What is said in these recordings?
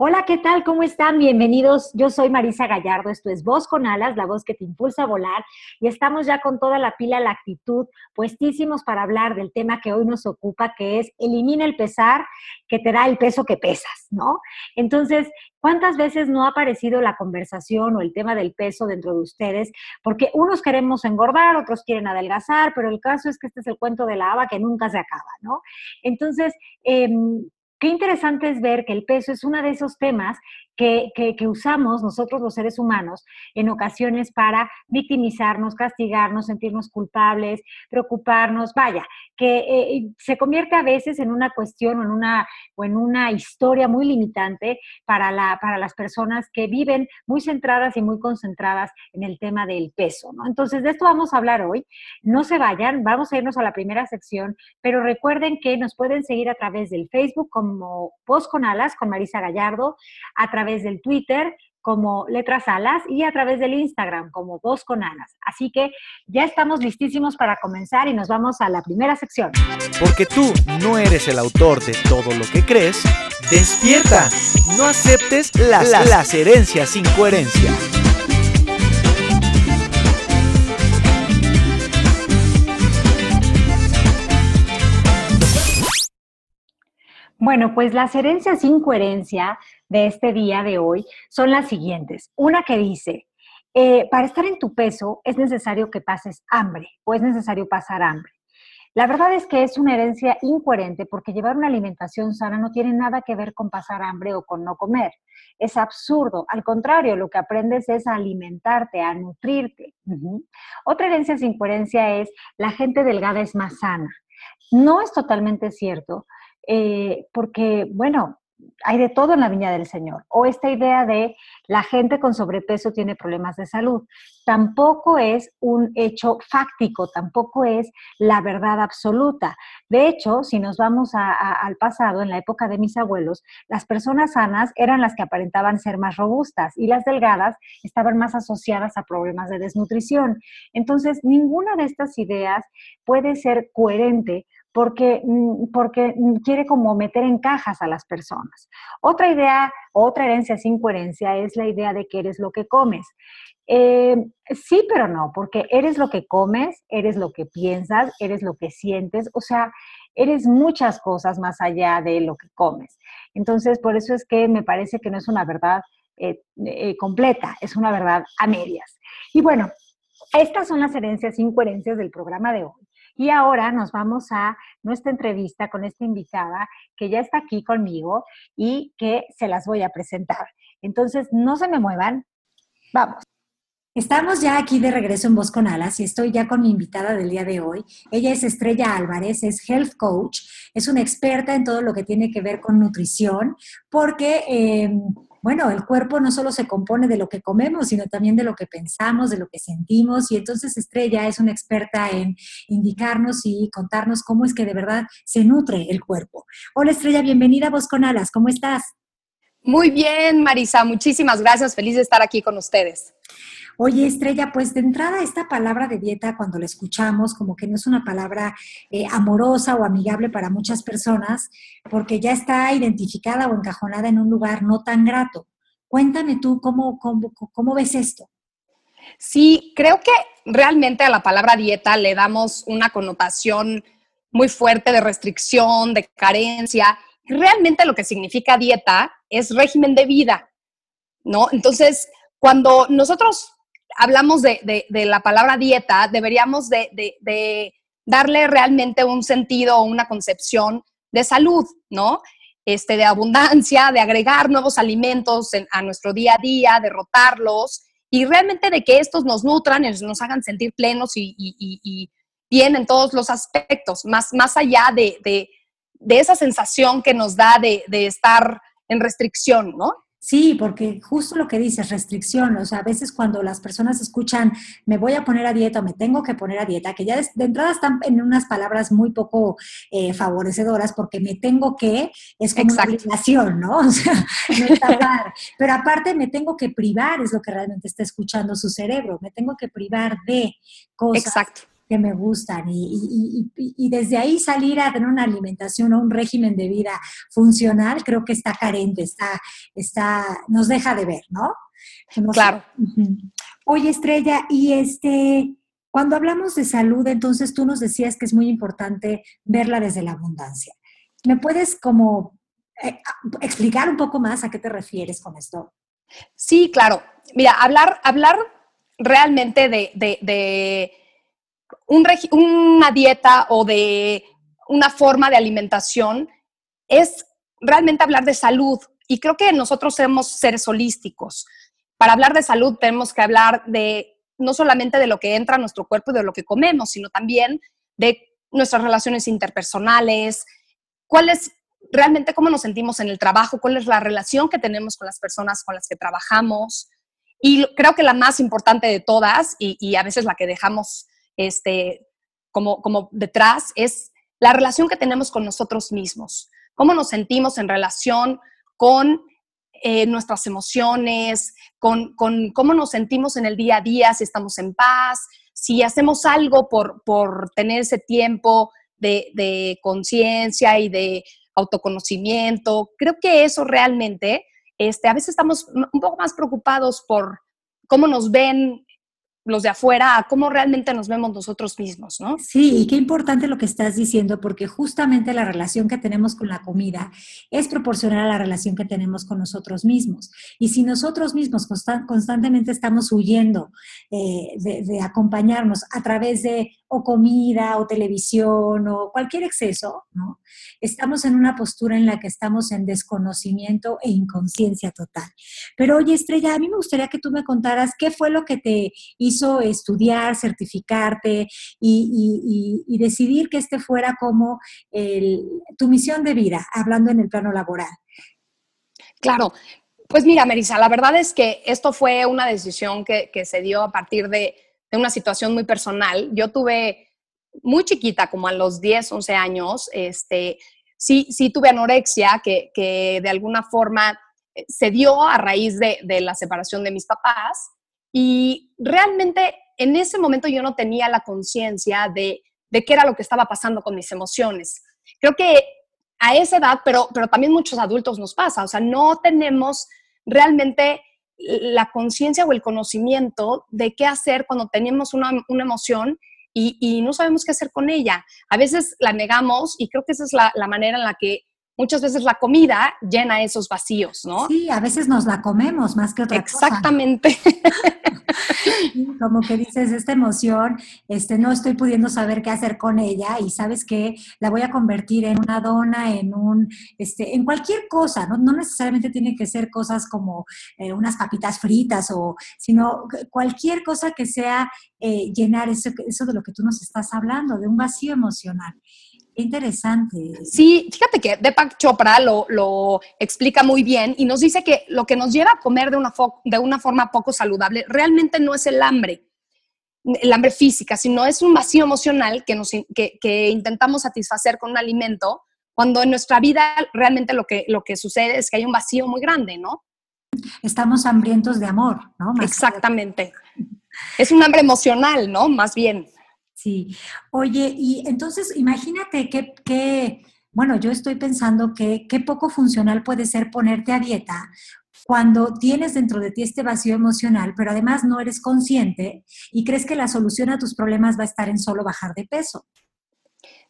Hola, ¿qué tal? ¿Cómo están? Bienvenidos. Yo soy Marisa Gallardo. Esto es Voz con Alas, la voz que te impulsa a volar. Y estamos ya con toda la pila, la actitud, puestísimos para hablar del tema que hoy nos ocupa, que es elimina el pesar que te da el peso que pesas, ¿no? Entonces, ¿cuántas veces no ha aparecido la conversación o el tema del peso dentro de ustedes? Porque unos queremos engordar, otros quieren adelgazar, pero el caso es que este es el cuento de la haba que nunca se acaba, ¿no? Entonces, eh, Qué interesante es ver que el peso es uno de esos temas que, usamos nosotros los seres humanos en ocasiones para victimizarnos, castigarnos, sentirnos culpables, preocuparnos, vaya, que eh, se convierte a veces en una cuestión o en una, o en una historia muy limitante para, la, para las personas que viven muy centradas y muy concentradas en el tema del peso. ¿no? Entonces, de esto vamos a hablar hoy. No se vayan, vamos a irnos a la primera sección, pero recuerden que nos pueden seguir a través del Facebook como Post con Alas, con Marisa Gallardo, a través través del Twitter como Letras Alas y a través del Instagram como Voz con Alas. Así que ya estamos listísimos para comenzar y nos vamos a la primera sección. Porque tú no eres el autor de todo lo que crees, despierta. No aceptes las, las herencias sin coherencia. Bueno, pues las herencias sin coherencia de este día de hoy son las siguientes. Una que dice, eh, para estar en tu peso es necesario que pases hambre o es necesario pasar hambre. La verdad es que es una herencia incoherente porque llevar una alimentación sana no tiene nada que ver con pasar hambre o con no comer. Es absurdo. Al contrario, lo que aprendes es a alimentarte, a nutrirte. Otra herencia sin coherencia es la gente delgada es más sana. No es totalmente cierto eh, porque, bueno, hay de todo en la viña del Señor. O esta idea de la gente con sobrepeso tiene problemas de salud. Tampoco es un hecho fáctico, tampoco es la verdad absoluta. De hecho, si nos vamos al pasado, en la época de mis abuelos, las personas sanas eran las que aparentaban ser más robustas y las delgadas estaban más asociadas a problemas de desnutrición. Entonces, ninguna de estas ideas puede ser coherente porque, mm, porque quiere como meter en cajas a las personas. Otra idea, otra herencia sin coherencia es la idea de que eres lo que comes. Eh, sí, pero no, porque eres lo que comes, eres lo que piensas, eres lo que sientes, o sea, eres muchas cosas más allá de lo que comes. Entonces, por eso es que me parece que no es una verdad eh, eh, completa, es una verdad a medias. Y bueno, estas son las herencias sin coherencias del programa de hoy. Y ahora nos vamos a nuestra entrevista con esta invitada que ya está aquí conmigo y que se las voy a presentar. Entonces, no se me muevan. Vamos. Estamos ya aquí de regreso en Voz con Alas y estoy ya con mi invitada del día de hoy. Ella es Estrella Álvarez, es health coach, es una experta en todo lo que tiene que ver con nutrición, porque eh, bueno, el cuerpo no solo se compone de lo que comemos, sino también de lo que pensamos, de lo que sentimos. Y entonces Estrella es una experta en indicarnos y contarnos cómo es que de verdad se nutre el cuerpo. Hola Estrella, bienvenida a Voz con Alas, ¿cómo estás? Muy bien, Marisa, muchísimas gracias, feliz de estar aquí con ustedes. Oye, Estrella, pues de entrada esta palabra de dieta, cuando la escuchamos, como que no es una palabra eh, amorosa o amigable para muchas personas, porque ya está identificada o encajonada en un lugar no tan grato. Cuéntame tú cómo, cómo, cómo ves esto. Sí, creo que realmente a la palabra dieta le damos una connotación muy fuerte de restricción, de carencia. Realmente lo que significa dieta es régimen de vida, ¿no? Entonces, cuando nosotros hablamos de, la palabra dieta, deberíamos de, darle realmente un sentido o una concepción de salud, ¿no? Este, de abundancia, de agregar nuevos alimentos a nuestro día a día, de rotarlos y realmente de que estos nos nutran y nos hagan sentir plenos y, bien en todos los aspectos, más, más allá de, esa sensación que nos da de, estar en restricción, ¿no? Sí, porque justo lo que dices, restricción, o sea, a veces cuando las personas escuchan, me voy a poner a dieta o me tengo que poner a dieta, que ya de, entrada están en unas palabras muy poco eh, favorecedoras, porque me tengo que, es como una obligación, ¿no? O sea, no. Pero aparte me tengo que privar, es lo que realmente está escuchando su cerebro, me tengo que privar de cosas. Exacto que me gustan y, desde ahí salir a tener una alimentación o un régimen de vida funcional, creo que está carente, está, está, nos deja de ver, ¿no? claro. Oye, Estrella, y este, cuando hablamos de salud, entonces tú nos decías que es muy importante verla desde la abundancia. ¿Me puedes como eh, explicar un poco más a qué te refieres con esto? Sí, claro. Mira, hablar, hablar realmente de una dieta o de una forma de alimentación es realmente hablar de salud. Y creo que nosotros somos seres holísticos. Para hablar de salud tenemos que hablar de no solamente de lo que entra a nuestro cuerpo y de lo que comemos, sino también de nuestras relaciones interpersonales, cuál es realmente cómo nos sentimos en el trabajo, cuál es la relación que tenemos con las personas con las que trabajamos. Y creo que la más importante de todas, y, y a veces la que dejamos este, como, como detrás es la relación que tenemos con nosotros mismos, cómo nos sentimos en relación con eh, nuestras emociones, con, con, cómo nos sentimos en el día a día, si estamos en paz, si hacemos algo por, por tener ese tiempo de, de conciencia y de autoconocimiento. Creo que eso realmente, este, a veces estamos un poco más preocupados por cómo nos ven los de afuera a cómo realmente nos vemos nosotros mismos, ¿no? Sí, y qué importante lo que estás diciendo, porque justamente la relación que tenemos con la comida es proporcional a la relación que tenemos con nosotros mismos. Y si nosotros mismos constantemente estamos huyendo eh, de, acompañarnos a través de o comida o televisión o cualquier exceso, ¿no? Estamos en una postura en la que estamos en desconocimiento e inconsciencia total. Pero oye, Estrella, a mí me gustaría que tú me contaras qué fue lo que te hizo estudiar, certificarte y, decidir que este fuera como tu misión de vida, hablando en el plano laboral. Claro, pues mira, Marisa, la verdad es que esto fue una decisión que se dio a partir de de una situación muy personal. Yo tuve muy chiquita, como a los 10, 11 años, este, sí, sí tuve anorexia, que, que de alguna forma eh, se dio a raíz de, de, la separación de mis papás. Y realmente en ese momento yo no tenía la conciencia de, de qué era lo que estaba pasando con mis emociones. Creo que a esa edad, pero, pero también muchos adultos nos pasa, o sea, no tenemos realmente la conciencia o el conocimiento de qué hacer cuando tenemos una, emoción y, no sabemos qué hacer con ella. A veces la negamos y creo que esa es la, la manera en la que muchas veces la comida llena esos vacíos, ¿no? Sí, a veces nos la comemos más que otra Exactamente. Como que dices, esta emoción, este, no estoy pudiendo saber qué hacer con ella y sabes que la voy a convertir en una dona, en un, este, en cualquier cosa, no, no necesariamente tiene que ser cosas como eh, unas papitas fritas o, sino cualquier cosa que sea eh, llenar eso, eso de lo que tú nos estás hablando, de un vacío emocional interesante. Sí, fíjate que Deepak Chopra lo, lo, explica muy bien y nos dice que lo que nos lleva a comer de una, de una forma poco saludable realmente no es el hambre, el hambre física, sino es un vacío emocional que, nos, que, que intentamos satisfacer con un alimento, cuando en nuestra vida realmente lo que, lo que sucede es que hay un vacío muy grande, ¿no? Estamos hambrientos de amor, ¿no? Exactamente. Es un hambre emocional, ¿no? Más bien. Sí. Oye, y entonces imagínate que, bueno, yo estoy pensando que qué poco funcional puede ser ponerte a dieta cuando tienes dentro de ti este vacío emocional, pero además no eres consciente y crees que la solución a tus problemas va a estar en solo bajar de peso.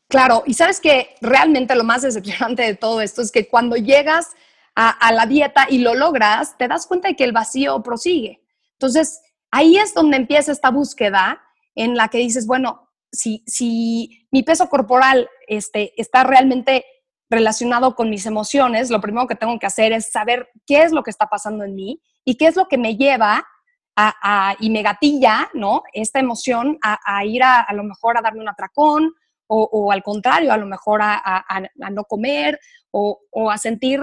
Claro, y sabes que realmente lo más decepcionante de todo esto es que cuando llegas a la dieta y lo logras, te das cuenta de que el vacío prosigue. Entonces, ahí es donde empieza esta búsqueda en la que dices, bueno, si, si mi peso corporal este, está realmente relacionado con mis emociones, lo primero que tengo que hacer es saber qué es lo que está pasando en mí y qué es lo que me lleva a, y me gatilla, ¿no? Esta emoción a, ir a, lo mejor a darme un atracón o, al contrario, a lo mejor a, no comer o, a sentir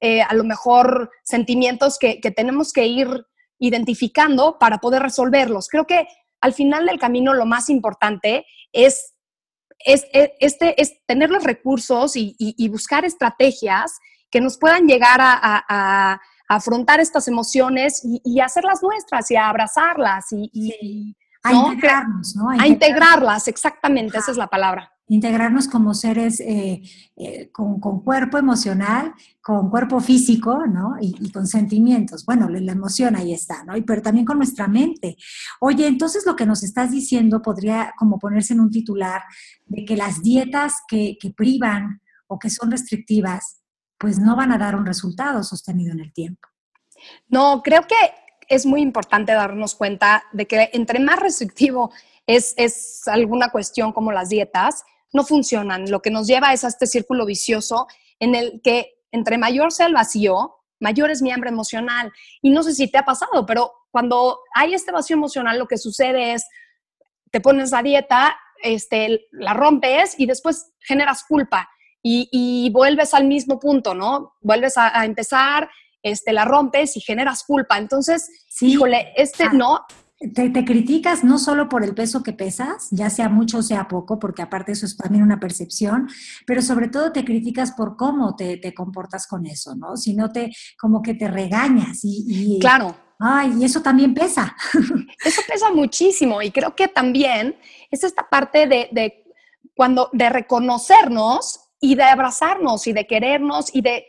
eh, a lo mejor sentimientos que, tenemos que ir identificando para poder resolverlos. Creo que al final del camino lo más importante es, es, este, es tener los recursos y, buscar estrategias que nos puedan llegar a, afrontar estas emociones y, hacerlas nuestras y a abrazarlas y, a integrarnos, ¿no? A, integrarlas, exactamente, esa es la palabra integrarnos como seres eh, eh, con, cuerpo emocional, con cuerpo físico, ¿no? Y, con sentimientos. Bueno, la emoción ahí está, ¿no? Y, pero también con nuestra mente. Oye, entonces lo que nos estás diciendo podría como ponerse en un titular de que las dietas que, que privan o que son restrictivas, pues no van a dar un resultado sostenido en el tiempo. No, creo que es muy importante darnos cuenta de que entre más restrictivo es, es alguna cuestión como las dietas, no funcionan. Lo que nos lleva es a este círculo vicioso en el que entre mayor sea el vacío, mayor es mi hambre emocional. Y no sé si te ha pasado, pero cuando hay este vacío emocional, lo que sucede es, te pones a dieta, este, la rompes y después generas culpa y, vuelves al mismo punto, ¿no? Vuelves a, empezar, este, la rompes y generas culpa. Entonces, híjole, este, ah. ¿no? Te, criticas no solo por el peso que pesas, ya sea mucho o sea poco, porque aparte eso es también una percepción, pero sobre todo te criticas por cómo te, comportas con eso, ¿no? Si no te, como que te regañas y... claro. Ay, y eso también pesa. Eso pesa muchísimo y creo que también es esta parte de, de cuando, de reconocernos y de abrazarnos y de querernos y de,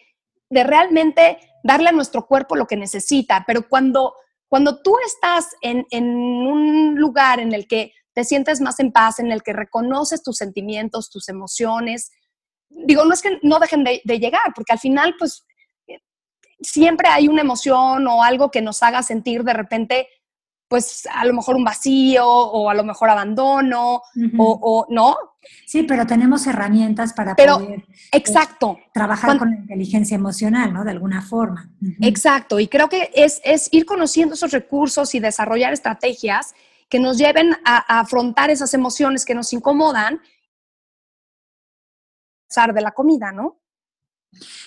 de realmente darle a nuestro cuerpo lo que necesita, pero cuando cuando tú estás en, un lugar en el que te sientes más en paz, en el que reconoces tus sentimientos, tus emociones, digo, no es que no dejen de, llegar, porque al final, pues, siempre hay una emoción o algo que nos haga sentir de repente, pues, a lo mejor un vacío o a lo mejor abandono o, no. Sí, pero tenemos herramientas para poder exacto. Eh, trabajar con la inteligencia emocional, ¿no? De alguna forma. Exacto, y creo que es, ir conociendo esos recursos y desarrollar estrategias que nos lleven a, afrontar esas emociones que nos incomodan de la comida, ¿no?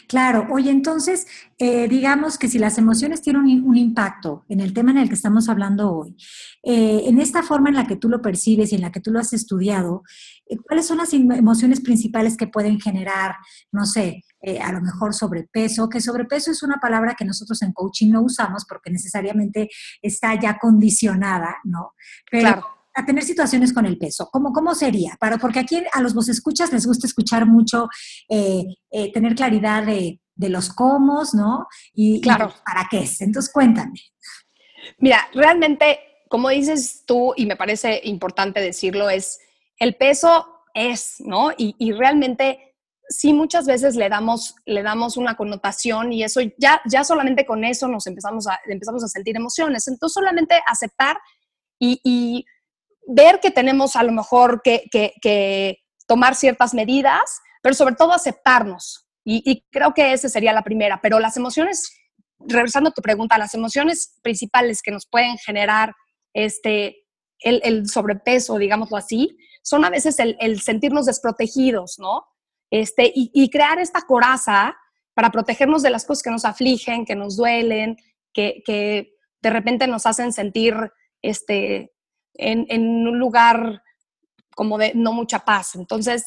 Claro, oye, entonces, eh, digamos que si las emociones tienen un, impacto en el tema en el que estamos hablando hoy, eh, en esta forma en la que tú lo percibes y en la que tú lo has estudiado, eh, ¿cuáles son las emociones principales que pueden generar, no sé, a lo mejor sobrepeso? Que sobrepeso es una palabra que nosotros en coaching no usamos porque necesariamente está ya condicionada, ¿no? claro a tener situaciones con el peso? ¿Cómo, cómo sería? Para, porque aquí a los vos escuchas les gusta escuchar mucho, eh, eh, tener claridad de, los cómo, ¿no? Y, claro. para qué es. Entonces, cuéntame. Mira, realmente, como dices tú, y me parece importante decirlo, es el peso es, ¿no? Y, realmente sí muchas veces le damos, le damos una connotación y eso ya, ya solamente con eso nos empezamos a, empezamos a sentir emociones. Entonces solamente aceptar y ver que tenemos a lo mejor que, tomar ciertas medidas, pero sobre todo aceptarnos. Y, creo que esa sería la primera. Pero las emociones, regresando a tu pregunta, las emociones principales que nos pueden generar este, el, sobrepeso, digámoslo así, son a veces el, sentirnos desprotegidos, ¿no? Este, y, crear esta coraza para protegernos de las cosas que nos afligen, que nos duelen, que, que de repente nos hacen sentir este, en, un lugar como de no mucha paz. Entonces,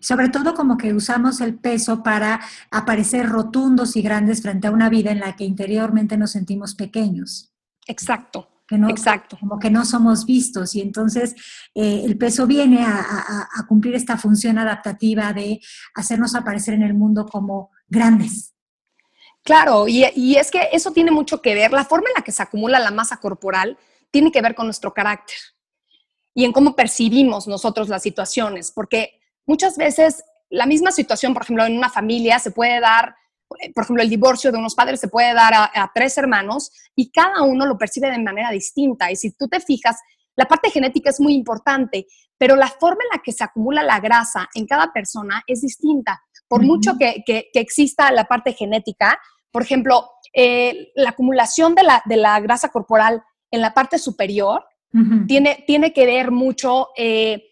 Sobre todo como que usamos el peso para aparecer rotundos y grandes frente a una vida en la que interiormente nos sentimos pequeños. Exacto. Que no, exacto. Como que no somos vistos y entonces eh, el peso viene a, cumplir esta función adaptativa de hacernos aparecer en el mundo como grandes. Claro, y, y es que eso tiene mucho que ver, la forma en la que se acumula la masa corporal tiene que ver con nuestro carácter y en cómo percibimos nosotros las situaciones, porque muchas veces la misma situación, por ejemplo, en una familia se puede dar, por ejemplo, el divorcio de unos padres se puede dar a, tres hermanos y cada uno lo percibe de manera distinta. Y si tú te fijas, la parte genética es muy importante, pero la forma en la que se acumula la grasa en cada persona es distinta. Por mucho que, exista la parte genética, por ejemplo, eh, la acumulación de la, de la grasa corporal en la parte superior tiene, tiene que ver mucho, eh,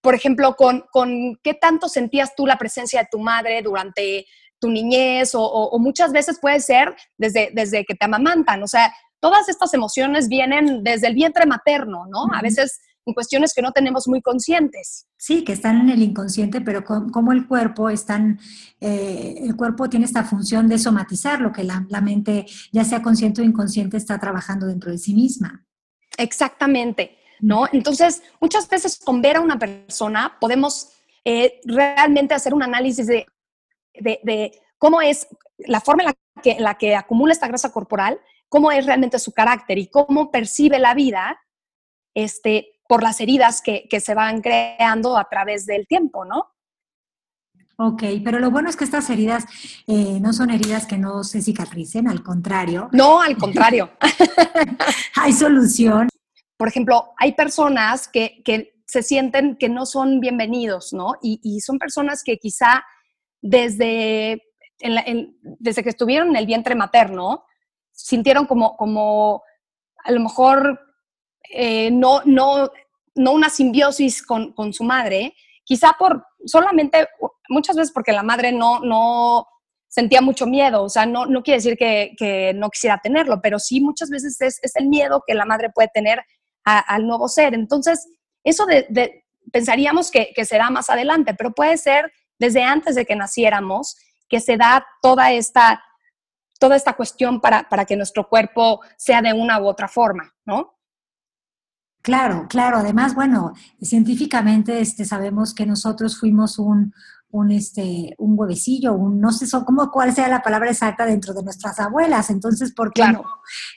por ejemplo, con, con, qué tanto sentías tú la presencia de tu madre durante tu niñez o, muchas veces puede ser desde, desde que te amamantan. O sea, todas estas emociones vienen desde el vientre materno, ¿no? A veces en cuestiones que no tenemos muy conscientes. Sí, que están en el inconsciente, pero como el cuerpo están, eh, el cuerpo tiene esta función de somatizar lo que la, mente, ya sea consciente o inconsciente, está trabajando dentro de sí misma. Exactamente, ¿no? Entonces, muchas veces con ver a una persona podemos eh, realmente hacer un análisis de, de, cómo es la forma en la, que, la que acumula esta grasa corporal, cómo es realmente su carácter y cómo percibe la vida este, por las heridas que, se van creando a través del tiempo, ¿no? Ok, pero lo bueno es que estas heridas eh, no son heridas que no se cicatricen, al contrario. No, al contrario. hay solución. Por ejemplo, hay personas que, se sienten que no son bienvenidos, ¿no? Y, son personas que quizá desde, desde que estuvieron en el vientre materno, sintieron como, como a lo mejor eh, no, no, no una simbiosis con, su madre, quizá por solamente, muchas veces porque la madre no, no sentía mucho miedo, o sea, no, no quiere decir que, no quisiera tenerlo, pero sí muchas veces es, el miedo que la madre puede tener al nuevo ser. Entonces, eso de, pensaríamos que, que, será más adelante, pero puede ser desde antes de que naciéramos que se da toda esta, toda esta cuestión para, para que nuestro cuerpo sea de una u otra forma, ¿no? Claro, claro. Además, bueno, científicamente este, sabemos que nosotros fuimos un, un, este, un huevecillo, un, no sé cómo, cuál sea la palabra exacta dentro de nuestras abuelas. Entonces, ¿por qué claro.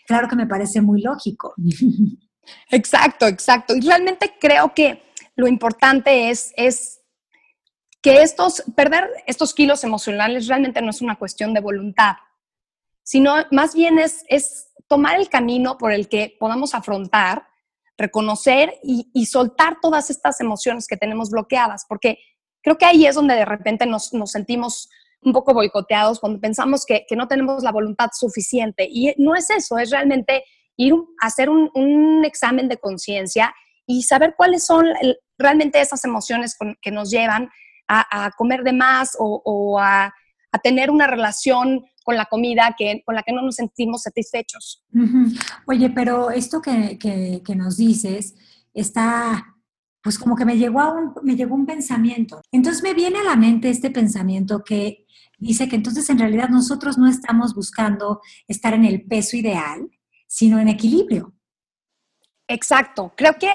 Claro que me parece muy lógico. Exacto, exacto. Y realmente creo que lo importante es, es que estos, perder estos kilos emocionales realmente no es una cuestión de voluntad, sino más bien es, es tomar el camino por el que podamos afrontar reconocer y, soltar todas estas emociones que tenemos bloqueadas, porque creo que ahí es donde de repente nos, sentimos un poco boicoteados cuando pensamos que, no tenemos la voluntad suficiente. Y no es eso, es realmente ir a hacer un, examen de conciencia y saber cuáles son realmente esas emociones que nos llevan a, comer de más o, a, a, tener una relación con la comida que, con la que no nos sentimos satisfechos. Oye, pero esto que, que, nos dices está, pues como que me llegó, a un, me llegó un pensamiento. Entonces me viene a la mente este pensamiento que dice que entonces en realidad nosotros no estamos buscando estar en el peso ideal, sino en equilibrio. Exacto. Creo que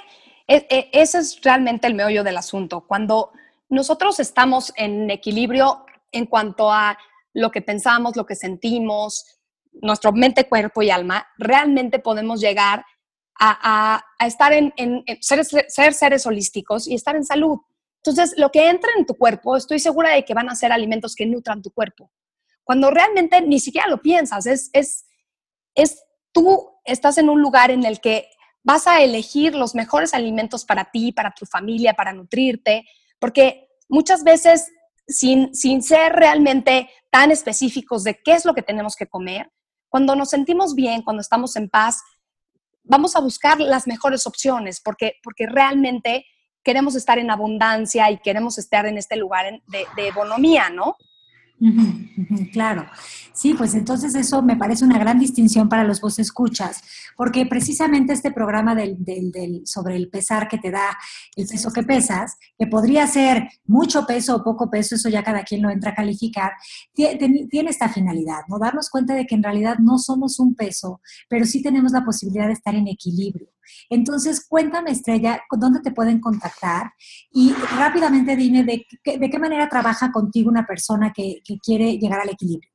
e, e, ese es realmente el meollo del asunto. Cuando nosotros estamos en equilibrio en cuanto a lo que pensamos, lo que sentimos, nuestro mente, cuerpo y alma, realmente podemos llegar a, estar en, ser, seres holísticos y estar en salud. Entonces, lo que entra en tu cuerpo, estoy segura de que van a ser alimentos que nutran tu cuerpo. Cuando realmente ni siquiera lo piensas, es, es, es tú estás en un lugar en el que vas a elegir los mejores alimentos para ti, para tu familia, para nutrirte, porque muchas veces sin, sin ser realmente tan específicos de qué es lo que tenemos que comer, cuando nos sentimos bien, cuando estamos en paz, vamos a buscar las mejores opciones porque, porque realmente queremos estar en abundancia y queremos estar en este lugar de, de bonomía, ¿no? Claro, sí, pues entonces eso me parece una gran distinción para los vos escuchas, porque precisamente este programa del, del, sobre el pesar que te da el peso que pesas, que podría ser mucho peso o poco peso, eso ya cada quien lo entra a calificar, tiene esta finalidad, ¿no? Darnos cuenta de que en realidad no somos un peso, pero sí tenemos la posibilidad de estar en equilibrio. Entonces, cuéntame, Estrella, ¿dónde te pueden contactar? Y rápidamente dime de, qué manera trabaja contigo una persona que, quiere llegar al equilibrio.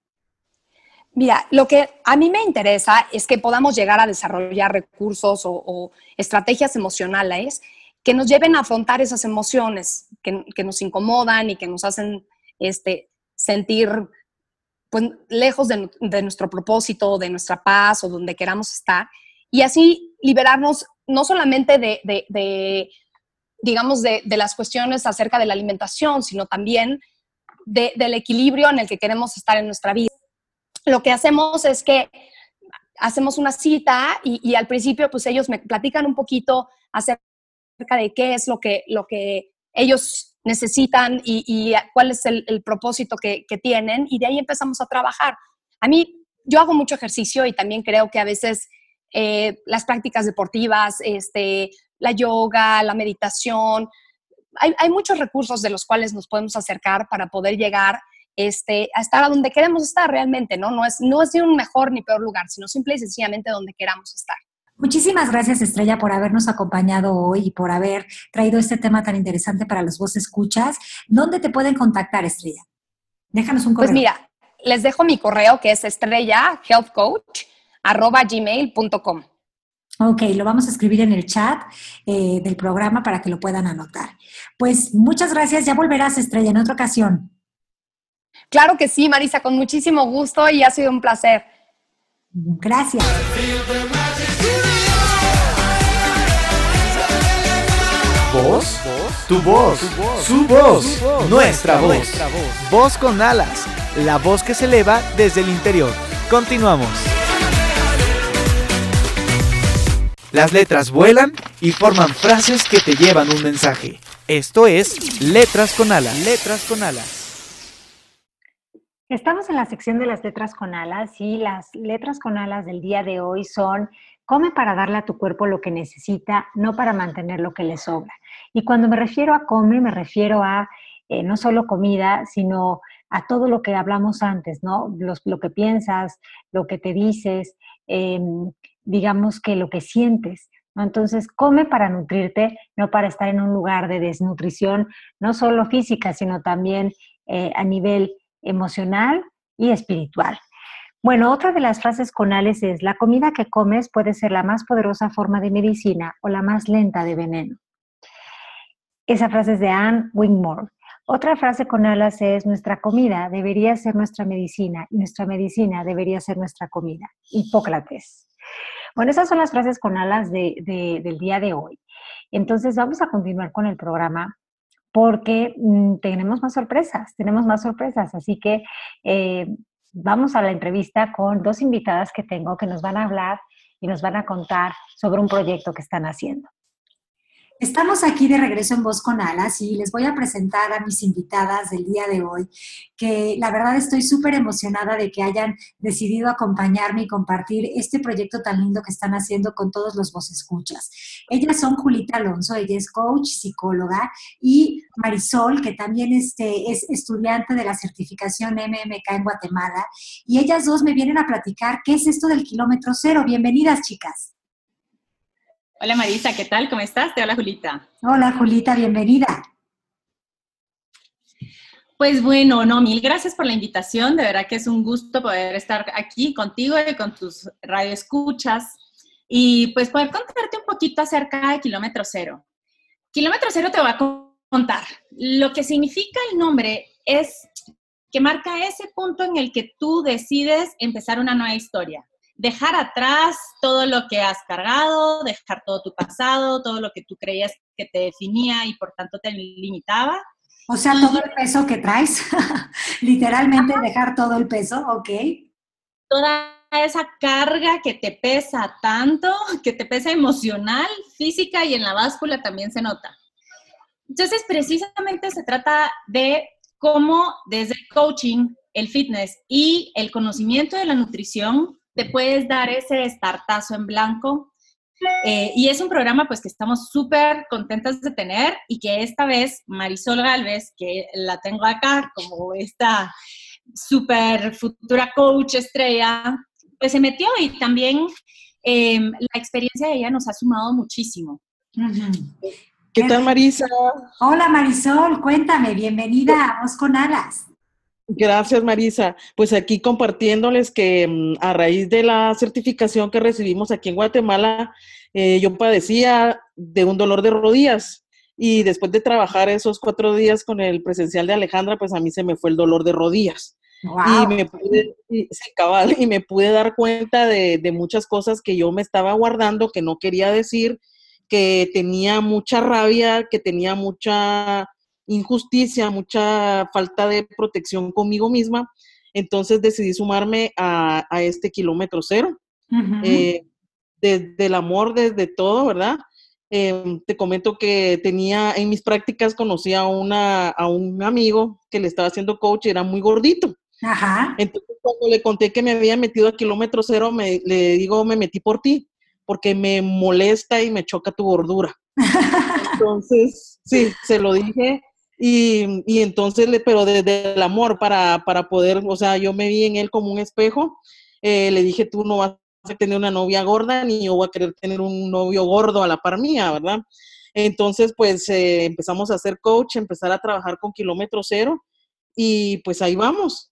Mira, lo que a mí me interesa es que podamos llegar a desarrollar recursos o, estrategias emocionales que nos lleven a afrontar esas emociones que, nos incomodan y que nos hacen este, sentir pues, lejos de, de, nuestro propósito, de nuestra paz o donde queramos estar. Y así liberarnos no solamente de, digamos, de, las cuestiones acerca de la alimentación, sino también del equilibrio en el que queremos estar en nuestra vida. Lo que hacemos es que hacemos una cita y, al principio pues ellos me platican un poquito acerca de qué es lo que, lo que ellos necesitan y, cuál es el, propósito que, tienen y de ahí empezamos a trabajar. A mí, yo hago mucho ejercicio y también creo que a veces eh, las prácticas deportivas, este, la yoga, la meditación, hay, hay, muchos recursos de los cuales nos podemos acercar para poder llegar este, a estar a donde queremos estar realmente, ¿no? No es, no es de un mejor ni peor lugar, sino simple y sencillamente donde queramos estar. Muchísimas gracias, Estrella, por habernos acompañado hoy y por haber traído este tema tan interesante para los vos escuchas. ¿Dónde te pueden contactar, Estrella? Déjanos un pues correo. Pues mira, les dejo mi correo que es estrellahealthcoach.gmail.com. Ok, lo vamos a escribir en el chat eh, del programa para que lo puedan anotar. Pues muchas gracias, ya volverás, Estrella, en otra ocasión. Claro que sí, Marisa, con muchísimo gusto y ha sido un placer. Gracias. ¿Voz? Tu voz, su voz, nuestra voz. Voz con alas, la voz que se eleva desde el interior. Continuamos. Las letras vuelan y forman frases que te llevan un mensaje. Esto es Letras con alas. Letras con alas. Estamos en la sección de las letras con alas y las letras con alas del día de hoy son come para darle a tu cuerpo lo que necesita, no para mantener lo que le sobra. Y cuando me refiero a come, me refiero a eh, no solo comida, sino a todo lo que hablamos antes, ¿no? lo que piensas, lo que te dices, em, digamos que lo que sientes. ¿no? Entonces, come para nutrirte, no para estar en un lugar de desnutrición, no solo física, sino también eh, a nivel emocional y espiritual. Bueno, otra de las frases conales es, la comida que comes puede ser la más poderosa forma de medicina o la más lenta de veneno. Esa frase es de Anne Wingmore. Otra frase con alas es, nuestra comida debería ser nuestra medicina y nuestra medicina debería ser nuestra comida. Hipócrates. Bueno, esas son las frases con alas del día de hoy. Entonces vamos a continuar con el programa porque mm, tenemos más sorpresas, tenemos más sorpresas. Así que eh, vamos a la entrevista con dos invitadas que tengo que nos van a hablar y nos van a contar sobre un proyecto que están haciendo. Estamos aquí de regreso en Voz con Alas y les voy a presentar a mis invitadas del día de hoy, que la verdad estoy súper emocionada de que hayan decidido acompañarme y compartir este proyecto tan lindo que están haciendo con todos los Voz Escuchas. Ellas son Julita Alonso, ella es coach, psicóloga, y Marisol, que también este, es estudiante de la certificación MMK en Guatemala. Y ellas dos me vienen a platicar qué es esto del kilómetro cero. Bienvenidas, chicas. Hola Marisa, ¿qué tal? ¿Cómo estás? Te habla Julita. Hola Julita, bienvenida. Pues bueno, no, mil gracias por la invitación. De verdad que es un gusto poder estar aquí contigo y con tus radioescuchas y pues poder contarte un poquito acerca de Kilómetro Cero. Kilómetro Cero te voy a contar. Lo que significa el nombre es que marca ese punto en el que tú decides empezar una nueva historia dejar atrás todo lo que has cargado, dejar todo tu pasado, todo lo que tú creías que te definía y por tanto te limitaba. O sea, todo el peso que traes, literalmente dejar todo el peso, ok. Toda esa carga que te pesa tanto, que te pesa emocional, física y en la báscula también se nota. Entonces, precisamente se trata de cómo desde el coaching, el fitness y el conocimiento de la nutrición te puedes dar ese startazo en blanco. Eh, y es un programa pues que estamos súper contentas de tener y que esta vez Marisol Galvez, que la tengo acá como esta súper futura coach estrella, pues se metió y también em, la experiencia de ella nos ha sumado muchísimo. ¿Qué tal Marisa? Hola Marisol, cuéntame, bienvenida a Voz con Alas. Gracias, Marisa. Pues aquí compartiéndoles que mm, a raíz de la certificación que recibimos aquí en Guatemala, eh, yo padecía de un dolor de rodillas y después de trabajar esos cuatro días con el presencial de Alejandra, pues a mí se me fue el dolor de rodillas. Y, me pude, y, me pude dar cuenta de, de muchas cosas que yo me estaba guardando, que no quería decir, que tenía mucha rabia, que tenía mucha injusticia, mucha falta de protección conmigo misma. Entonces decidí sumarme a, este kilómetro cero. Eh, desde el amor, desde todo, ¿verdad? Em, te comento que tenía en mis prácticas, conocí a, una, a un amigo que le estaba haciendo coach y era muy gordito. Ajá. Entonces, cuando le conté que me había metido a kilómetro cero, me, le digo, me metí por ti, porque me molesta y me choca tu gordura. Entonces, sí, se lo dije. Y, y entonces, pero desde el amor para, para poder, o sea, yo me vi en él como un espejo. Eh, le dije, tú no vas a tener una novia gorda, ni yo voy a querer tener un novio gordo a la par mía, ¿verdad? Entonces, pues eh, empezamos a hacer coach, empezar a trabajar con kilómetro cero y pues ahí vamos,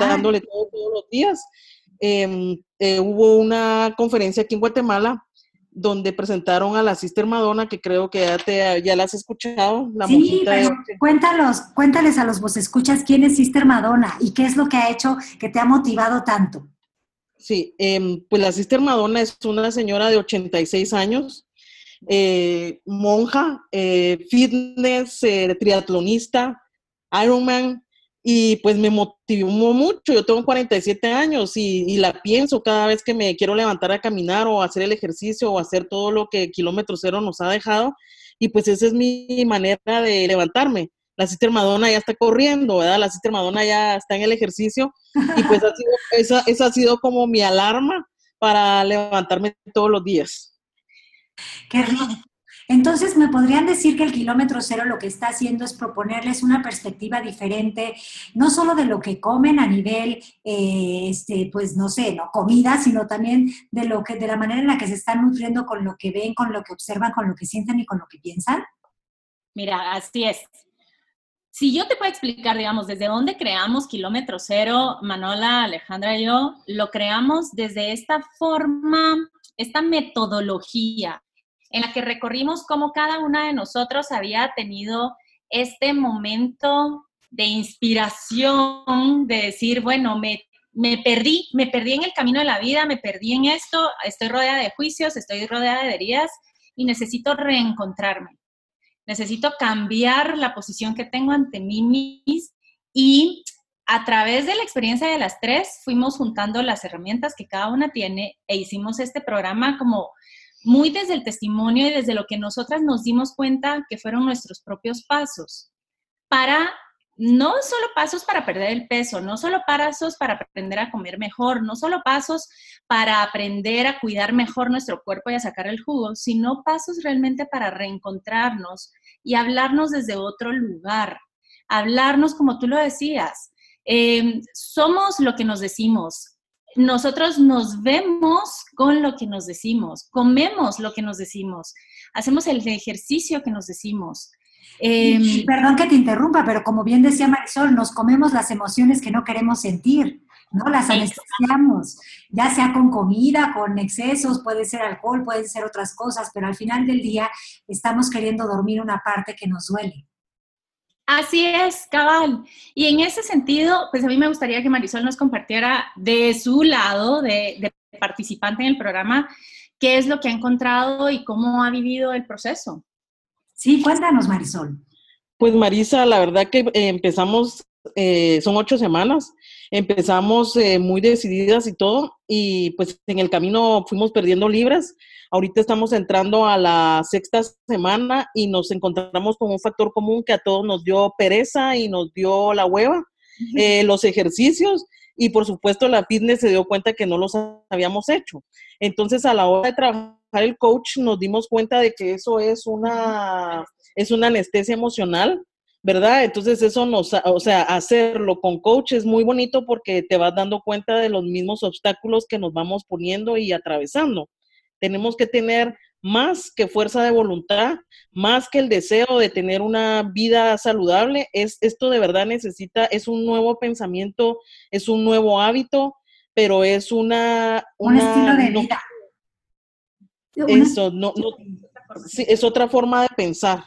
dándole todo, todos los días. Em, eh, hubo una conferencia aquí en Guatemala donde presentaron a la Sister Madonna, que creo que ya, te, ya la has escuchado. La sí, pero cuéntalos, cuéntales a los vos escuchas quién es Sister Madonna y qué es lo que ha hecho que te ha motivado tanto. Sí, em, pues la Sister Madonna es una señora de 86 años, eh, monja, eh, fitness, eh, triatlonista, Ironman, y pues me motivó mucho. Yo tengo 47 años y, y, la pienso cada vez que me quiero levantar a caminar o hacer el ejercicio o hacer todo lo que Kilómetro Cero nos ha dejado. Y pues esa es mi manera de levantarme. La Sister Madonna ya está corriendo, ¿verdad? La Sister Madonna ya está en el ejercicio y pues ha sido, esa, esa ha sido como mi alarma para levantarme todos los días. Qué rico. Entonces, ¿me podrían decir que el kilómetro cero lo que está haciendo es proponerles una perspectiva diferente, no solo de lo que comen a nivel, eh, este, pues no sé, no comida, sino también de lo que, de la manera en la que se están nutriendo con lo que ven, con lo que observan, con lo que sienten y con lo que piensan? Mira, así es. Si yo te puedo explicar, digamos, desde dónde creamos Kilómetro Cero, Manola, Alejandra y yo, lo creamos desde esta forma, esta metodología en la que recorrimos cómo cada una de nosotros había tenido este momento de inspiración, de decir, bueno, me, me perdí, me perdí en el camino de la vida, me perdí en esto, estoy rodeada de juicios, estoy rodeada de heridas y necesito reencontrarme. Necesito cambiar la posición que tengo ante mí misma y a través de la experiencia de las tres fuimos juntando las herramientas que cada una tiene e hicimos este programa como muy desde el testimonio y desde lo que nosotras nos dimos cuenta que fueron nuestros propios pasos para no solo pasos para perder el peso, no solo pasos para aprender a comer mejor, no solo pasos para aprender a cuidar mejor nuestro cuerpo y a sacar el jugo, sino pasos realmente para reencontrarnos y hablarnos desde otro lugar, hablarnos como tú lo decías. Eh, somos lo que nos decimos, nosotros nos vemos con lo que nos decimos, comemos lo que nos decimos, hacemos el ejercicio que nos decimos. Em, perdón que te interrumpa, pero como bien decía Marisol, nos comemos las emociones que no queremos sentir, ¿no? Las anestesiamos, ya sea con comida, con excesos, puede ser alcohol, pueden ser otras cosas, pero al final del día estamos queriendo dormir una parte que nos duele. Así es, cabal. Y en ese sentido, pues a mí me gustaría que Marisol nos compartiera de su lado, de, participante en el programa, qué es lo que ha encontrado y cómo ha vivido el proceso. Sí, cuéntanos, Marisol. Pues Marisa, la verdad que eh, empezamos, eh, son ocho semanas, empezamos eh, muy decididas y todo, y pues en el camino fuimos perdiendo libras, Ahorita estamos entrando a la sexta semana y nos encontramos con un factor común que a todos nos dio pereza y nos dio la hueva, eh, los ejercicios y por supuesto la fitness se dio cuenta que no los habíamos hecho. Entonces a la hora de trabajar el coach nos dimos cuenta de que eso es una, es una anestesia emocional. ¿Verdad? Entonces eso nos, o sea, hacerlo con coach es muy bonito porque te vas dando cuenta de los mismos obstáculos que nos vamos poniendo y atravesando. Tenemos que tener más que fuerza de voluntad, más que el deseo de tener una vida saludable. Es, esto de verdad necesita, es un nuevo pensamiento, es un nuevo hábito, pero es una... un estilo de vida. Eso, no, no es otra forma de pensar,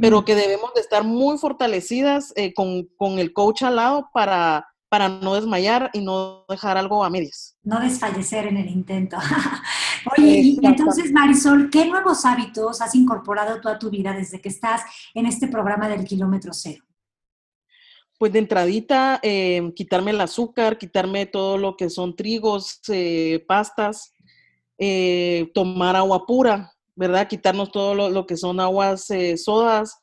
pero que debemos de estar muy fortalecidas eh, con, con el coach al lado para para no desmayar y no dejar algo a medias. No desfallecer en el intento. Oye, y entonces Marisol, ¿qué nuevos hábitos has incorporado tú a tu vida desde que estás en este programa del kilómetro cero? Pues de entradita, em, quitarme el azúcar, quitarme todo lo que son trigos, eh, pastas, eh, tomar agua pura, ¿verdad? Quitarnos todo lo, que son aguas eh, sodas,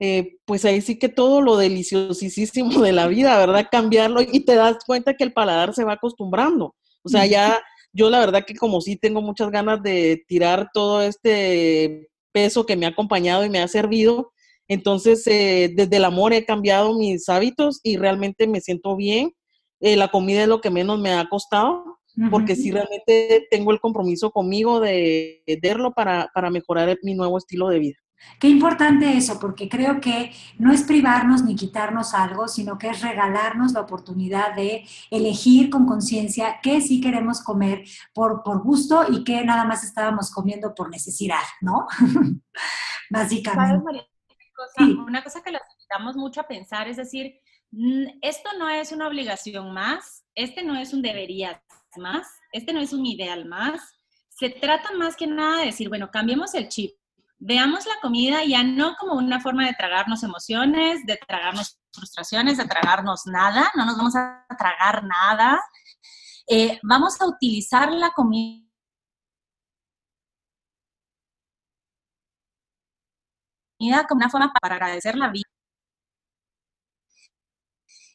eh, pues ahí sí que todo lo deliciosísimo de la vida, ¿verdad? Cambiarlo y te das cuenta que el paladar se va acostumbrando. O sea, ya yo la verdad que como sí tengo muchas ganas de tirar todo este peso que me ha acompañado y me ha servido, entonces eh, desde el amor he cambiado mis hábitos y realmente me siento bien. la comida es lo que menos me ha costado porque si realmente tengo el compromiso conmigo de verlo para, para mejorar mi nuevo estilo de vida. Qué importante eso, porque creo que no es privarnos ni quitarnos algo, sino que es regalarnos la oportunidad de elegir con conciencia qué sí queremos comer por, por gusto y qué nada más estábamos comiendo por necesidad, ¿no? Básicamente. Una cosa que los invitamos mucho a pensar es decir, esto no es una obligación más, este no es un debería más, este no es un ideal más. Se trata más que nada de decir, bueno, cambiemos el chip. Veamos la comida ya no como una forma de tragarnos emociones, de tragarnos frustraciones, de tragarnos nada, no nos vamos a tragar nada. Eh, vamos a utilizar la comida como una forma para agradecer la vida.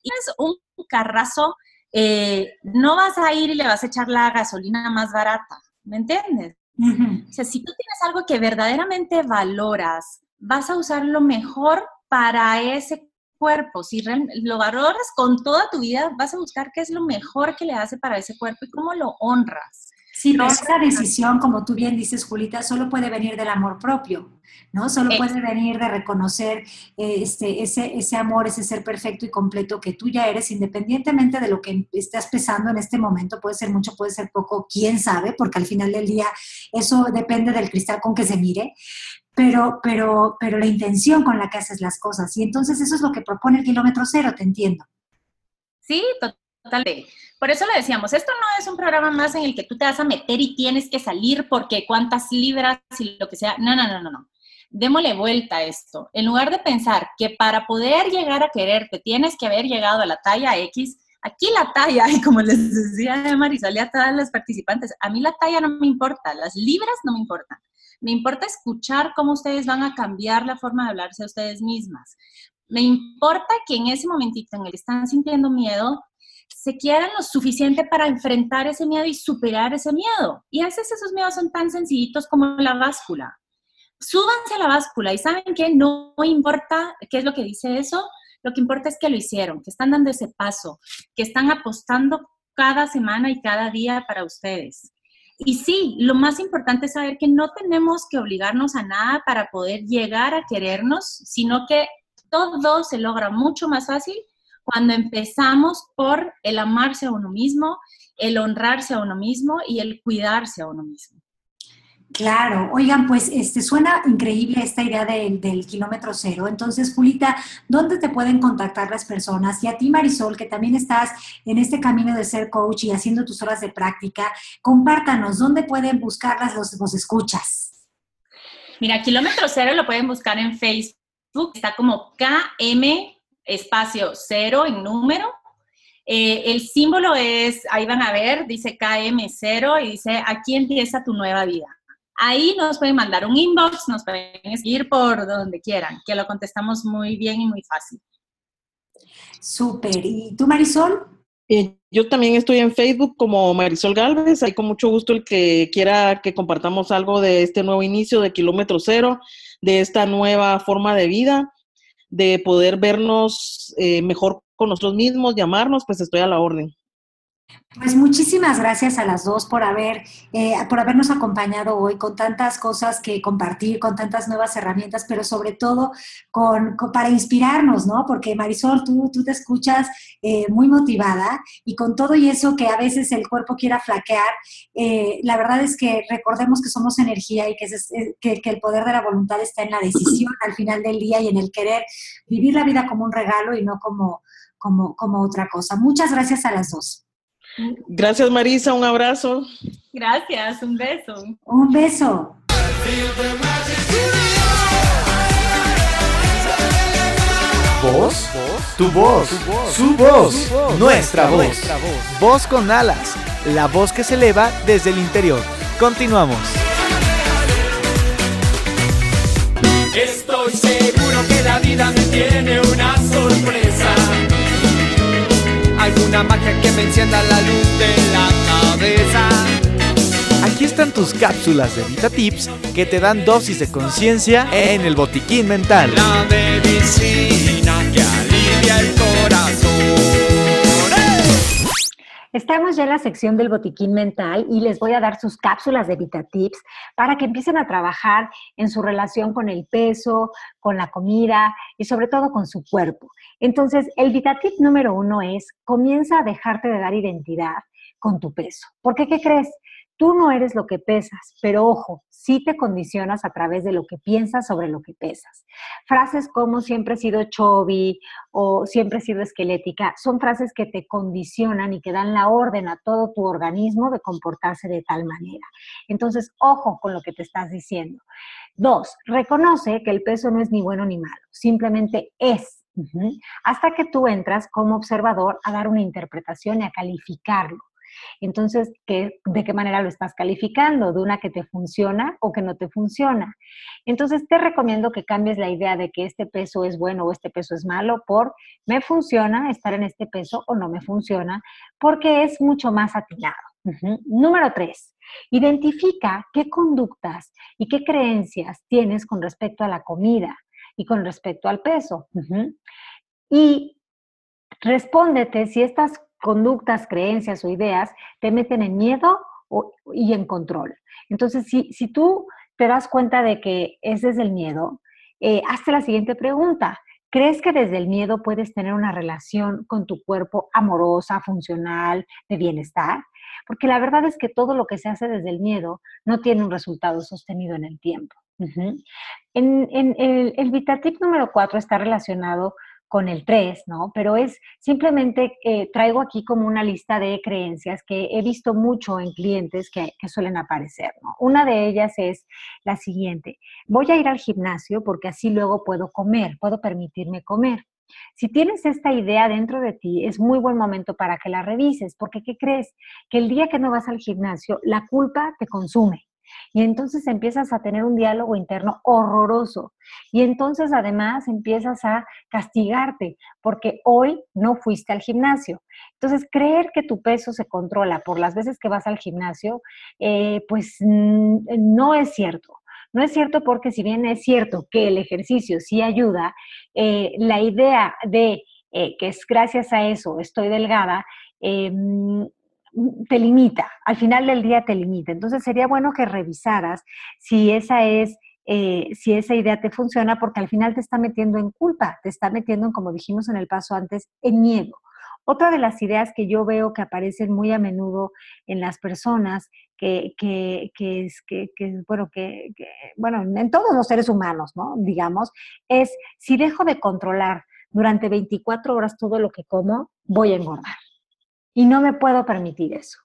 Y es un carrazo eh, no vas a ir y le vas a echar la gasolina más barata, ¿me entiendes? O sea, si tú tienes algo que verdaderamente valoras, vas a usar lo mejor para ese cuerpo. Si lo valoras con toda tu vida, vas a buscar qué es lo mejor que le hace para ese cuerpo y cómo lo honras. Sí, pero esa decisión, como tú bien dices, Julita, solo puede venir del amor propio, ¿no? Solo puede venir de reconocer eh, este, ese, ese amor, ese ser perfecto y completo que tú ya eres, independientemente de lo que estás pesando en este momento. Puede ser mucho, puede ser poco, quién sabe, porque al final del día eso depende del cristal con que se mire. Pero, pero, pero la intención con la que haces las cosas. Y entonces eso es lo que propone el kilómetro cero, te entiendo. Sí, totalmente. Por eso le decíamos, esto no es un programa más en el que tú te vas a meter y tienes que salir porque cuántas libras y lo que sea. No, no, no, no, no. Démosle vuelta a esto. En lugar de pensar que para poder llegar a quererte tienes que haber llegado a la talla X, aquí la talla, y como les decía Marisol y a todas las participantes, a mí la talla no me importa, las libras no me importan. Me importa escuchar cómo ustedes van a cambiar la forma de hablarse a ustedes mismas. Me importa que en ese momentito en el que están sintiendo miedo, se quieran lo suficiente para enfrentar ese miedo y superar ese miedo. Y a veces esos miedos son tan sencillitos como la báscula. Súbanse a la báscula y saben que no importa qué es lo que dice eso, lo que importa es que lo hicieron, que están dando ese paso, que están apostando cada semana y cada día para ustedes. Y sí, lo más importante es saber que no tenemos que obligarnos a nada para poder llegar a querernos, sino que todo se logra mucho más fácil cuando empezamos por el amarse a uno mismo, el honrarse a uno mismo y el cuidarse a uno mismo. Claro, oigan, pues este suena increíble esta idea del, kilómetro cero. Entonces, Julita, ¿dónde te pueden contactar las personas? Y a ti, Marisol, que también estás en este camino de ser coach y haciendo tus horas de práctica, compártanos, ¿dónde pueden buscarlas los, los escuchas? Mira, kilómetro cero lo pueden buscar en Facebook, está como KM espacio cero en número. Eh, el símbolo es, ahí van a ver, dice KM0 y dice, aquí empieza tu nueva vida. Ahí nos pueden mandar un inbox, nos pueden seguir por donde quieran, que lo contestamos muy bien y muy fácil. Súper. ¿Y tú, Marisol? Eh, yo también estoy en Facebook como Marisol Galvez, ahí con mucho gusto el que quiera que compartamos algo de este nuevo inicio de Kilómetro Cero, de esta nueva forma de vida de poder vernos eh, mejor con nosotros mismos, llamarnos, pues estoy a la orden. Pues muchísimas gracias a las dos por haber, eh, por habernos acompañado hoy con tantas cosas que compartir, con tantas nuevas herramientas, pero sobre todo con, para inspirarnos, ¿no? Porque Marisol, tú, tú te escuchas eh, muy motivada y con todo y eso que a veces el cuerpo quiera flaquear, eh, la verdad es que recordemos que somos energía y que, que, que el poder de la voluntad está en la decisión al final del día y en el querer vivir la vida como un regalo y no como, como, como otra cosa. Muchas gracias a las dos. Gracias Marisa, un abrazo. Gracias, un beso. Un beso. ¿Voz? Tu voz, su voz, nuestra voz. Voz con alas, la voz que se eleva desde el interior. Continuamos. estoy seguro que la vida me tiene una sorpresa. Alguna magia que me encienda la luz de la cabeza. Aquí están tus cápsulas de VitaTips que te dan dosis de conciencia en el botiquín mental. La medicina Estamos ya en la sección del botiquín mental y les voy a dar sus cápsulas de VitaTips para que empiecen a trabajar en su relación con el peso, con la comida y sobre todo con su cuerpo. Entonces, el VitaTip número uno es, comienza a dejarte de dar identidad con tu peso. ¿Por qué? ¿Qué crees? Tú no eres lo que pesas, pero ojo, sí te condicionas a través de lo que piensas sobre lo que pesas. Frases como siempre he sido chubby o siempre he sido esquelética son frases que te condicionan y que dan la orden a todo tu organismo de comportarse de tal manera. Entonces, ojo con lo que te estás diciendo. Dos, reconoce que el peso no es ni bueno ni malo, simplemente es. Hasta que tú entras como observador a dar una interpretación y a calificarlo. Entonces, ¿de qué manera lo estás calificando? ¿De una que te funciona o que no te funciona? Entonces, te recomiendo que cambies la idea de que este peso es bueno o este peso es malo por me funciona estar en este peso o no me funciona, porque es mucho más atinado. Número tres, identifica qué conductas y qué creencias tienes con respecto a la comida y con respecto al peso. Y respóndete si estas conductas, creencias o ideas te meten en miedo y en control. Entonces, si, si tú te das cuenta de que ese es el miedo, eh, hazte la siguiente pregunta. ¿Crees que desde el miedo puedes tener una relación con tu cuerpo amorosa, funcional, de bienestar? Porque la verdad es que todo lo que se hace desde el miedo no tiene un resultado sostenido en el tiempo. En, el, el VitaTip número 4 está relacionado con el 3, ¿no? Pero es simplemente, eh, traigo aquí como una lista de creencias que he visto mucho en clientes que, que, suelen aparecer, ¿no? Una de ellas es la siguiente, voy a ir al gimnasio porque así luego puedo comer, puedo permitirme comer. Si tienes esta idea dentro de ti, es muy buen momento para que la revises, porque ¿qué crees? Que el día que no vas al gimnasio, la culpa te consume. Y entonces empiezas a tener un diálogo interno horroroso. Y entonces además empiezas a castigarte porque hoy no fuiste al gimnasio. Entonces, creer que tu peso se controla por las veces que vas al gimnasio, eh, pues no es cierto. No es cierto porque si bien es cierto que el ejercicio sí ayuda, eh, la idea de eh, que es gracias a eso estoy delgada, te limita, al final del día te limita. Entonces sería bueno que revisaras si esa es, eh, si esa idea te funciona, porque al final te está metiendo en culpa, te está metiendo en, como dijimos en el paso antes, en miedo. Otra de las ideas que yo veo que aparecen muy a menudo en las personas, que, que, que es, que, bueno, que, bueno, en todos los seres humanos, ¿no? Digamos, es si dejo de controlar durante 24 horas todo lo que como, voy a engordar. Y no me puedo permitir eso.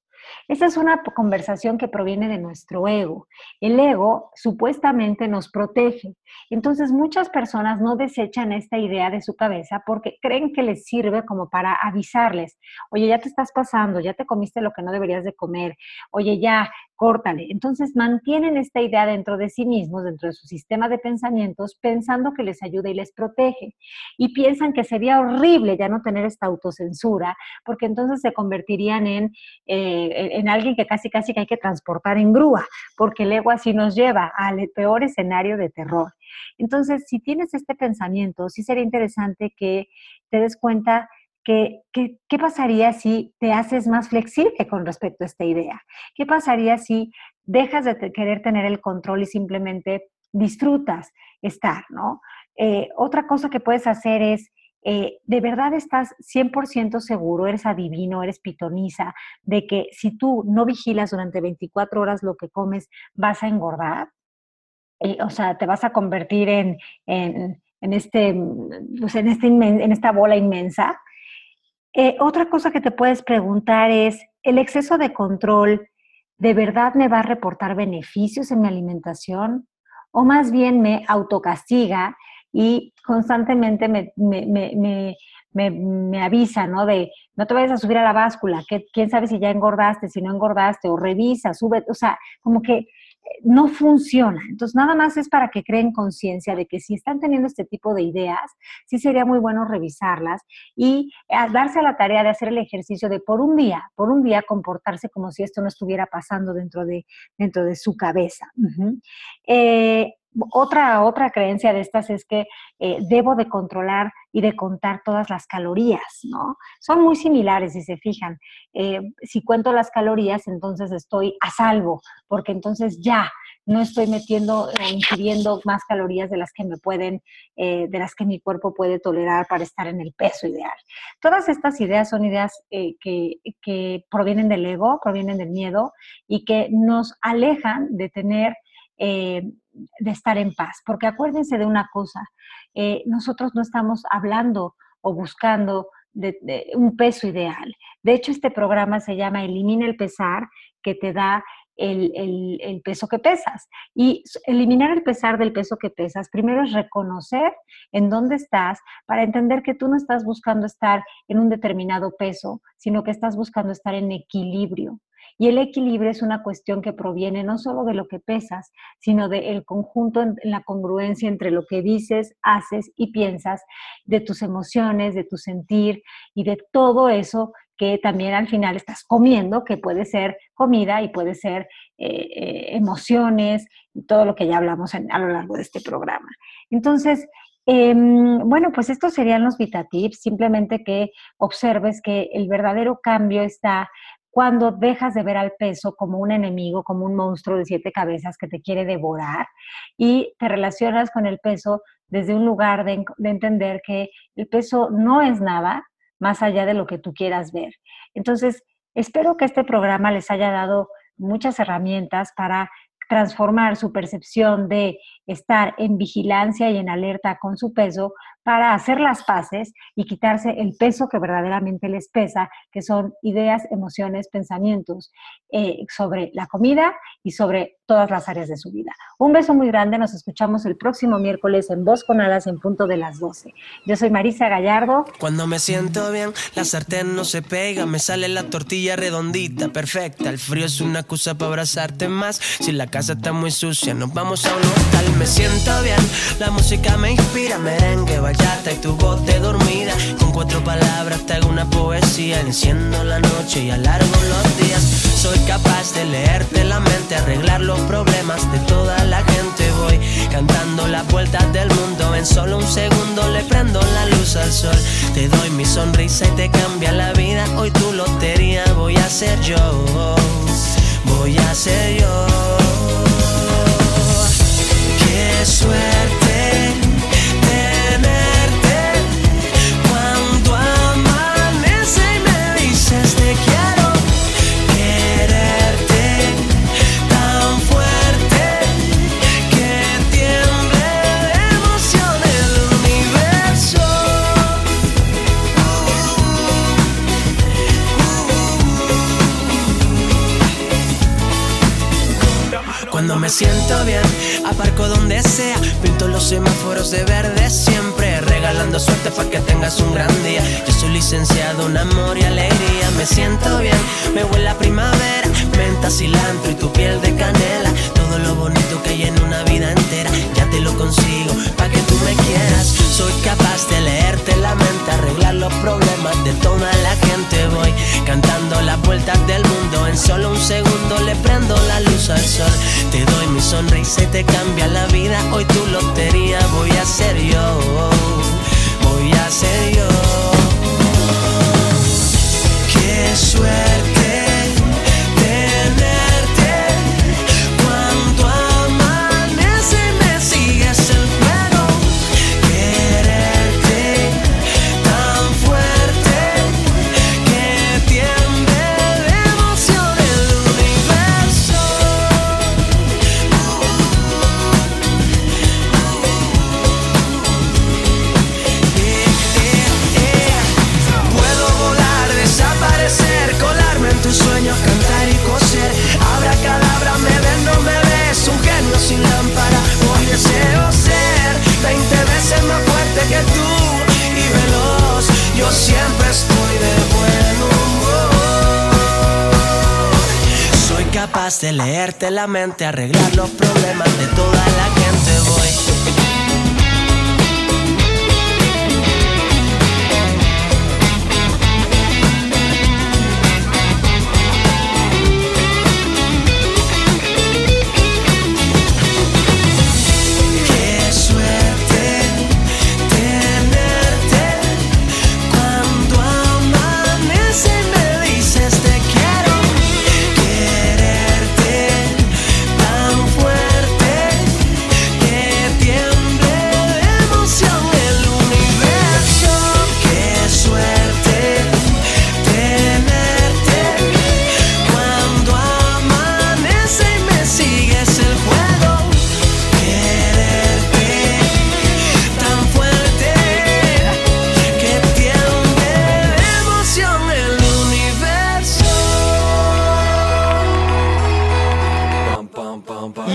Esa es una conversación que proviene de nuestro ego. El ego supuestamente nos protege. Entonces muchas personas no desechan esta idea de su cabeza porque creen que les sirve como para avisarles, oye, ya te estás pasando, ya te comiste lo que no deberías de comer, oye, ya, córtale. Entonces mantienen esta idea dentro de sí mismos, dentro de su sistema de pensamientos, pensando que les ayuda y les protege. Y piensan que sería horrible ya no tener esta autocensura, porque entonces se convertirían en, eh, en alguien que casi casi que hay que transportar en grúa, porque el ego así nos lleva al peor escenario de terror. Entonces, si tienes este pensamiento, sí sería interesante que te des cuenta ¿Qué, qué, pasaría si te haces más flexible con respecto a esta idea? ¿Qué pasaría si dejas de querer tener el control y simplemente disfrutas estar, ¿no? Eh, otra cosa que puedes hacer es, eh, ¿de verdad estás 100% seguro, eres adivino, eres pitoniza, de que si tú no vigilas durante 24 horas lo que comes, vas a engordar? Eh, o sea, te vas a convertir en, en, en este, pues en, este en esta bola inmensa. Eh, otra cosa que te puedes preguntar es, ¿el exceso de control de verdad me va a reportar beneficios en mi alimentación? ¿O más bien me autocastiga y constantemente me, me, me, avisa, ¿no? De no te vayas a subir a la báscula, quién sabe si ya engordaste, si no engordaste, o revisa, sube, o sea, como que no funciona. Entonces, nada más es para que creen conciencia de que si están teniendo este tipo de ideas, sí sería muy bueno revisarlas y eh, darse a la tarea de hacer el ejercicio de por un día, por un día comportarse como si esto no estuviera pasando dentro de, dentro de su cabeza. Otra, otra creencia de estas es que eh, debo de controlar y de contar todas las calorías, ¿no? Son muy similares, si se fijan. Eh, si cuento las calorías, entonces estoy a salvo, porque entonces ya no estoy metiendo o ingiriendo más calorías de las que me pueden, eh, de las que mi cuerpo puede tolerar para estar en el peso ideal. Todas estas ideas son ideas que, que provienen del ego, provienen del miedo y que nos alejan de tener de estar en paz. Porque acuérdense de una cosa, eh, nosotros no estamos hablando o buscando un peso ideal. De hecho, este programa se llama Elimina el pesar, que te da el, el, peso que pesas. Y eliminar el pesar del peso que pesas, primero es reconocer en dónde estás para entender que tú no estás buscando estar en un determinado peso, sino que estás buscando estar en equilibrio. Y el equilibrio es una cuestión que proviene no solo de lo que pesas, sino del conjunto, en, la congruencia entre lo que dices, haces y piensas, de tus emociones, de tu sentir y de todo eso que también al final estás comiendo, que puede ser comida y puede ser eh, eh, emociones y todo lo que ya hablamos a lo largo de este programa. Entonces, em, bueno, pues estos serían los VitaTips, simplemente que observes que el verdadero cambio está cuando dejas de ver al peso como un enemigo, como un monstruo de siete cabezas que te quiere devorar y te relacionas con el peso desde un lugar de, entender que el peso no es nada más allá de lo que tú quieras ver. Entonces, espero que este programa les haya dado muchas herramientas para transformar su percepción de estar en vigilancia y en alerta con su peso para hacer las paces y quitarse el peso que verdaderamente les pesa, que son ideas, emociones, pensamientos eh, sobre la comida y sobre todas las áreas de su vida. Un beso muy grande, nos escuchamos el próximo miércoles en Voz con Alas en punto de las 12. Yo soy Marisa Gallardo. Cuando me siento bien, la sartén no se pega, me sale la tortilla redondita, perfecta. El frío es una excusa para abrazarte más. Si la casa está muy sucia, nos vamos a un hotel, me siento bien. La música me inspira, merengue, y tu voz de dormida. Con cuatro palabras te hago una poesía. Enciendo la noche y alargo los días. Soy capaz de leerte la mente, arreglar los problemas de toda la gente. Voy cantando las vueltas del mundo. En solo un segundo le prendo la luz al sol. Te doy mi sonrisa y te cambia la vida. Hoy tu lotería voy a ser yo. Voy a ser yo. Suerte me siento bien, aparco donde sea, pinto los semáforos de verde siempre, regalando suerte para que tengas un gran día. Yo soy licenciado en amor y alegría, me siento bien, me huele a primavera, menta, cilantro y tu piel de canela, todo lo bonito que hay en una vida entera, ya te lo consigo, para que tú me quieras. Soy capaz de leerte la mente, arreglar los problemas de toda la gente, voy cantando las vueltas del mundo, en solo un segundo le prendo la luz al sol, te doy mi sonrisa y te cambia la vida. Hoy tu lotería voy a ser yo, voy a ser yo. Qué suerte. De leerte la mente, arreglar los problemas de toda la gente.